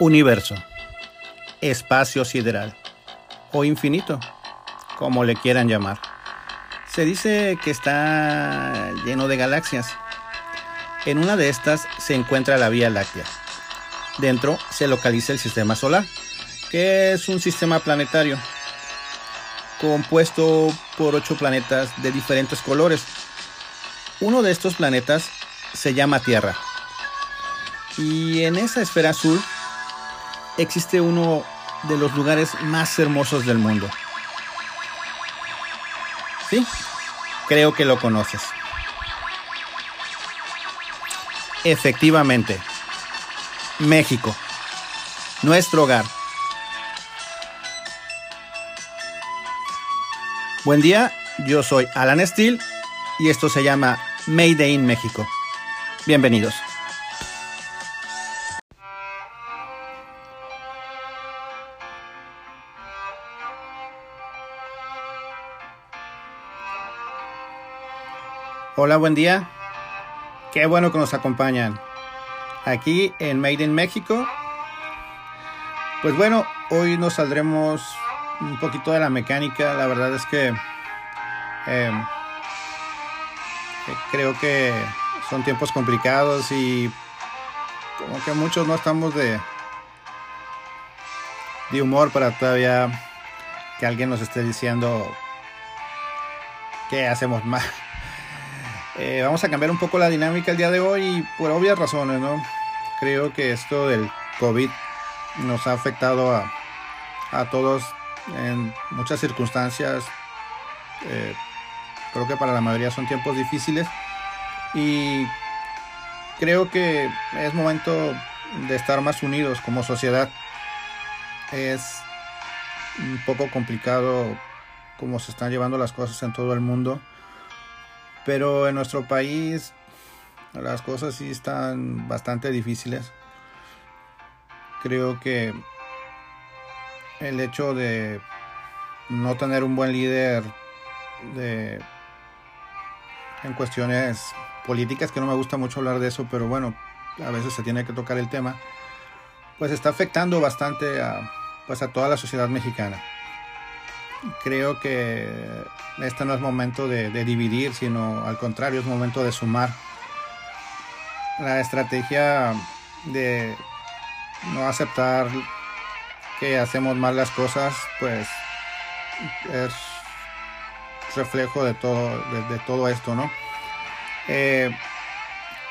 Universo, espacio sideral o infinito, como le quieran llamar. Se dice que está lleno de galaxias. En una de estas se encuentra la Vía Láctea. Dentro se localiza el sistema solar, que es un sistema planetario compuesto por ocho planetas de diferentes colores. Uno de estos planetas se llama Tierra. Y en esa esfera azul existe uno de los lugares más hermosos del mundo. Sí, creo que lo conoces. Efectivamente, México, nuestro hogar. Buen día, yo soy Alan Steele y esto se llama Made in México. Bienvenidos. Hola, buen día. Qué bueno que nos acompañan. Aquí en Made in México. Pues bueno, hoy nos saldremos un poquito de la mecánica. La verdad es que em, creo que son tiempos complicados y como que muchos no estamos de, de humor para todavía que alguien nos esté diciendo que hacemos mal. Eh, vamos a cambiar un poco la dinámica el día de hoy y por obvias razones, ¿no? Creo que esto del COVID nos ha afectado a, a todos en muchas circunstancias. Eh, creo que para la mayoría son tiempos difíciles y creo que es momento de estar más unidos como sociedad. Es un poco complicado cómo se están llevando las cosas en todo el mundo pero en nuestro país las cosas sí están bastante difíciles. Creo que el hecho de no tener un buen líder de en cuestiones políticas que no me gusta mucho hablar de eso, pero bueno, a veces se tiene que tocar el tema, pues está afectando bastante a pues a toda la sociedad mexicana creo que este no es momento de, dividir, sino al contrario, es momento de sumar. La estrategia de no aceptar que hacemos mal las cosas, pues es reflejo de todo, de, todo esto, ¿no? Eh,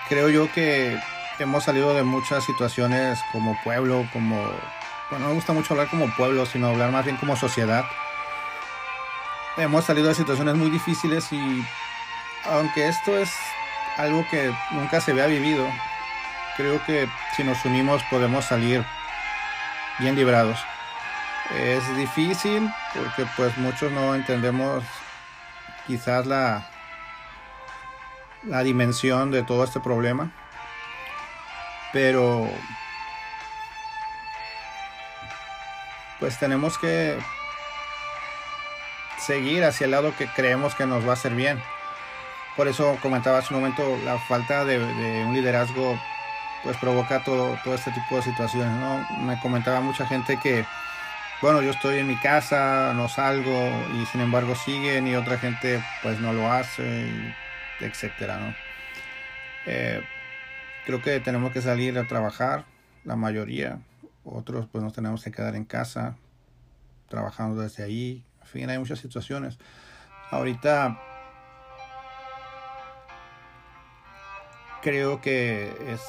creo yo que hemos salido de muchas situaciones como pueblo, como, bueno, no me gusta mucho hablar como pueblo, sino hablar más bien como sociedad hemos salido de situaciones muy difíciles y aunque esto es algo que nunca se había vivido, creo que si nos unimos podemos salir bien librados. Es difícil porque pues muchos no entendemos quizás la, la dimensión de todo este problema, pero pues tenemos que seguir hacia el lado que creemos que nos va a hacer bien. Por eso comentaba hace un momento, la falta de, un liderazgo pues provoca todo, todo este tipo de situaciones. ¿no? Me comentaba mucha gente que, bueno, yo estoy en mi casa, no salgo y sin embargo siguen y otra gente pues no lo hace, etcétera. ¿no? Eh, creo que tenemos que salir a trabajar, la mayoría, otros pues nos tenemos que quedar en casa, trabajando desde ahí, fin, hay muchas situaciones. Ahorita creo que es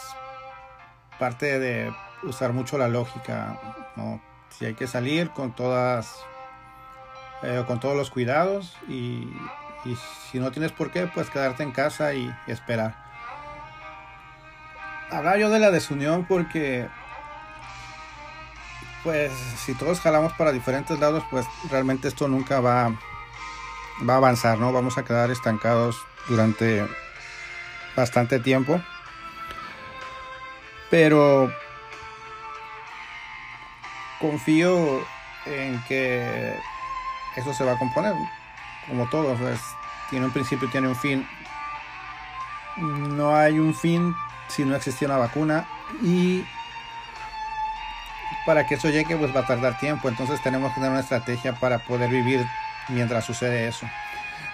parte de usar mucho la lógica, ¿no? Si hay que salir con todas, eh, con todos los cuidados y, y, si no tienes por qué, pues quedarte en casa y esperar. Hablaba yo de la desunión porque pues si todos jalamos para diferentes lados, pues realmente esto nunca va, va a avanzar, ¿no? Vamos a quedar estancados durante bastante tiempo. Pero confío en que eso se va a componer, como todo, pues tiene un principio y tiene un fin. No hay un fin si no existía una vacuna y para que eso llegue pues va a tardar tiempo, entonces tenemos que tener una estrategia para poder vivir mientras sucede eso.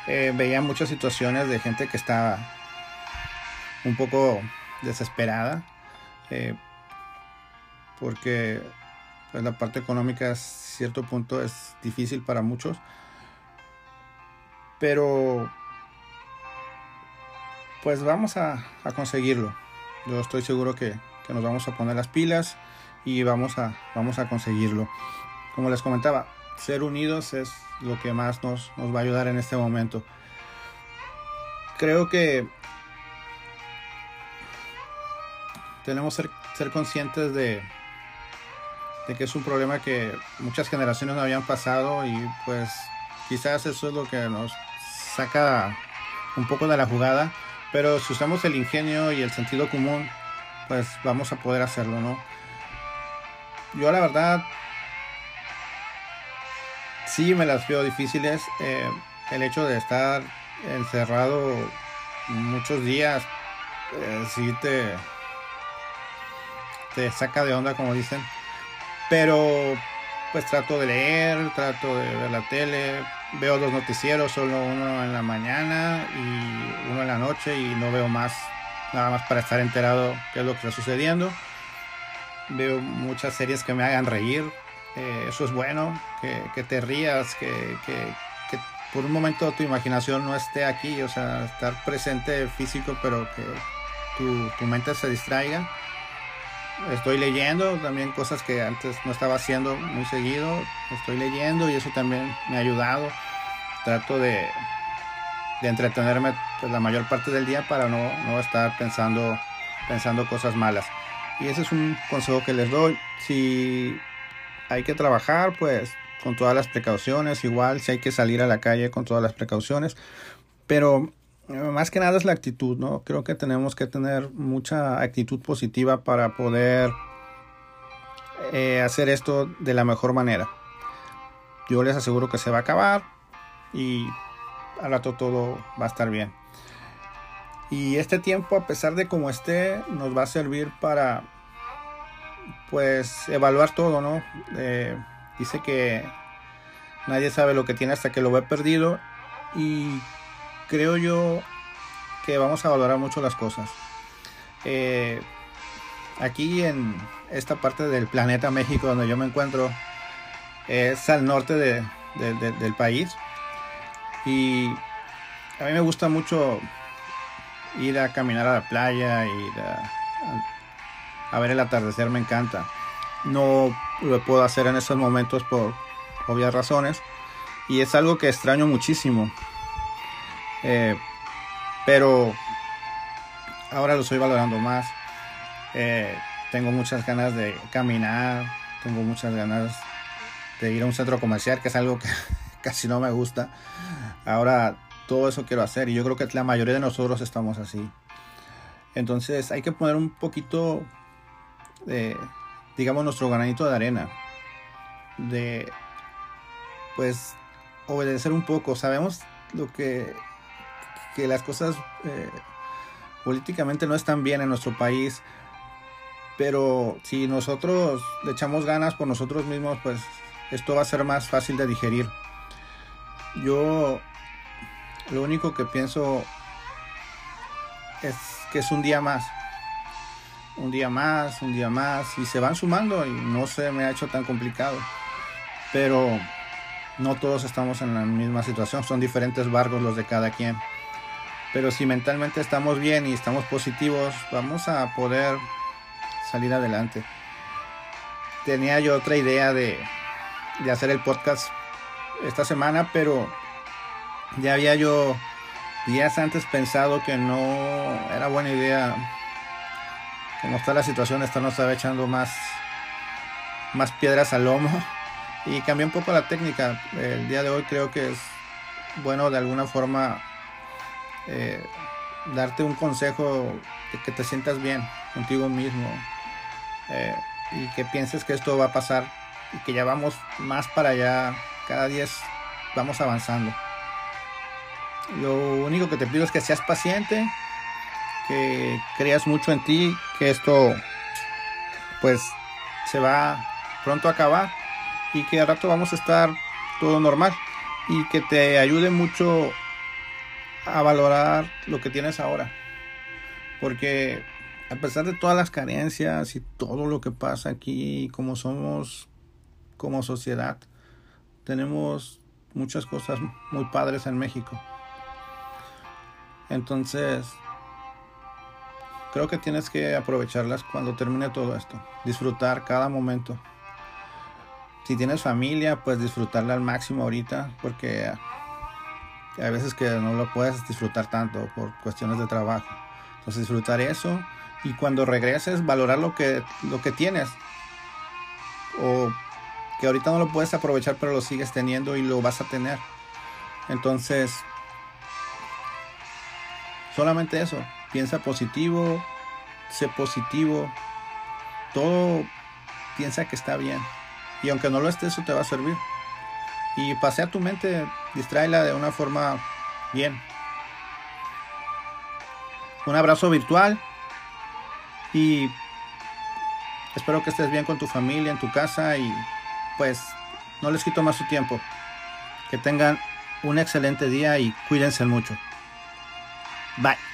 Eh, veía muchas situaciones de gente que estaba un poco desesperada eh, porque pues, la parte económica a cierto punto es difícil para muchos. Pero pues vamos a, conseguirlo. Yo estoy seguro que, nos vamos a poner las pilas y vamos a, vamos a conseguirlo como les comentaba ser unidos es lo que más nos, nos va a ayudar en este momento creo que tenemos que ser, conscientes de, de que es un problema que muchas generaciones no habían pasado y pues quizás eso es lo que nos saca un poco de la jugada, pero si usamos el ingenio y el sentido común, pues vamos a poder hacerlo, ¿no? Yo la verdad sí me las veo difíciles. Eh, el hecho de estar encerrado muchos días, eh, sí te, te saca de onda, como dicen. Pero pues trato de leer, trato de ver la tele, veo dos noticieros, solo uno en la mañana y uno en la noche y no veo más, nada más para estar enterado qué es lo que está sucediendo. Veo muchas series que me hagan reír, eh, eso es bueno, que, te rías, que, por un momento tu imaginación no esté aquí, o sea, estar presente físico, pero que tu, tu mente se distraiga estoy leyendo también cosas que antes no estaba haciendo muy seguido. Estoy leyendo y eso también me ha ayudado. Trato de, de entretenerme pues, la mayor parte del día para no, no, estar pensando, pensando cosas malas. Y ese es un consejo que les doy. Si hay que trabajar, pues con todas las precauciones, igual si hay que salir a la calle con todas las precauciones, pero más que nada es la actitud, ¿no? Creo que tenemos que tener mucha actitud positiva para poder eh, hacer esto de la mejor manera. Yo les aseguro que se va a acabar y al rato todo va a estar bien. Y este tiempo, a pesar de como esté, nos va a servir para pues evaluar todo, ¿no? Eh, dice que nadie sabe lo que tiene hasta que lo ve perdido y creo yo que vamos a valorar mucho las cosas. Eh, aquí en esta parte del planeta México donde yo me encuentro es al norte del país y a mí me gusta mucho ir a caminar a la playa, ir a, ver el atardecer, me encanta. No lo puedo hacer en estos momentos por obvias razones y es algo que extraño muchísimo. Eh, pero ahora lo estoy valorando más. Eh, tengo muchas ganas de caminar, tengo muchas ganas de ir a un centro comercial, que es algo que casi no me gusta. Ahora todo eso quiero hacer y yo creo que la mayoría de nosotros estamos así. Entonces hay que poner un poquito de, digamos, nuestro granito de arena. De, pues, obedecer un poco. Sabemos lo que que las cosas eh, políticamente no están bien en nuestro país, pero si nosotros le echamos ganas por nosotros mismos, pues esto va a ser más fácil de digerir. Yo lo único que pienso es que es un día más. Un día más, un día más, y se van sumando y no se me ha hecho tan complicado. Pero no todos estamos en la misma situación, son diferentes barcos los de cada quien. Pero si mentalmente estamos bien y estamos positivos, vamos a poder salir adelante. Tenía yo otra idea de, hacer el podcast esta semana, pero ya había yo días antes pensado que no era buena idea. Como está la situación, esto nos estaba echando más, más piedras al lomo. Y cambié un poco la técnica. El día de hoy creo que es bueno de alguna forma eh, darte un consejo de que te sientas bien contigo mismo eh, y que pienses que esto va a pasar y que ya vamos más para allá, cada día vamos avanzando. Lo único que te pido es que seas paciente, que creas mucho en ti, que esto pues se va pronto acabar y que al rato vamos a estar todo normal y que te ayude mucho a valorar lo que tienes ahora. Porque a pesar de todas las carencias y todo lo que pasa aquí, como somos como sociedad, tenemos muchas cosas muy padres en México. Entonces, creo que tienes que aprovecharlas cuando termine todo esto. Disfrutar cada momento. Si tienes familia, pues disfrutarla al máximo ahorita, porque hay veces que no lo puedes disfrutar tanto por cuestiones de trabajo. Entonces disfrutar eso y cuando regreses valorar lo que, lo que tienes. O que ahorita no lo puedes aprovechar pero lo sigues teniendo y lo vas a tener. Entonces, solamente eso. Piensa positivo, sé positivo. Todo piensa que está bien. Y aunque no lo esté, eso te va a servir. Y pasea tu mente, distráela de una forma bien. Un abrazo virtual. Y espero que estés bien con tu familia, en tu casa. Y pues no les quito más su tiempo. Que tengan un excelente día y cuídense mucho. Bye.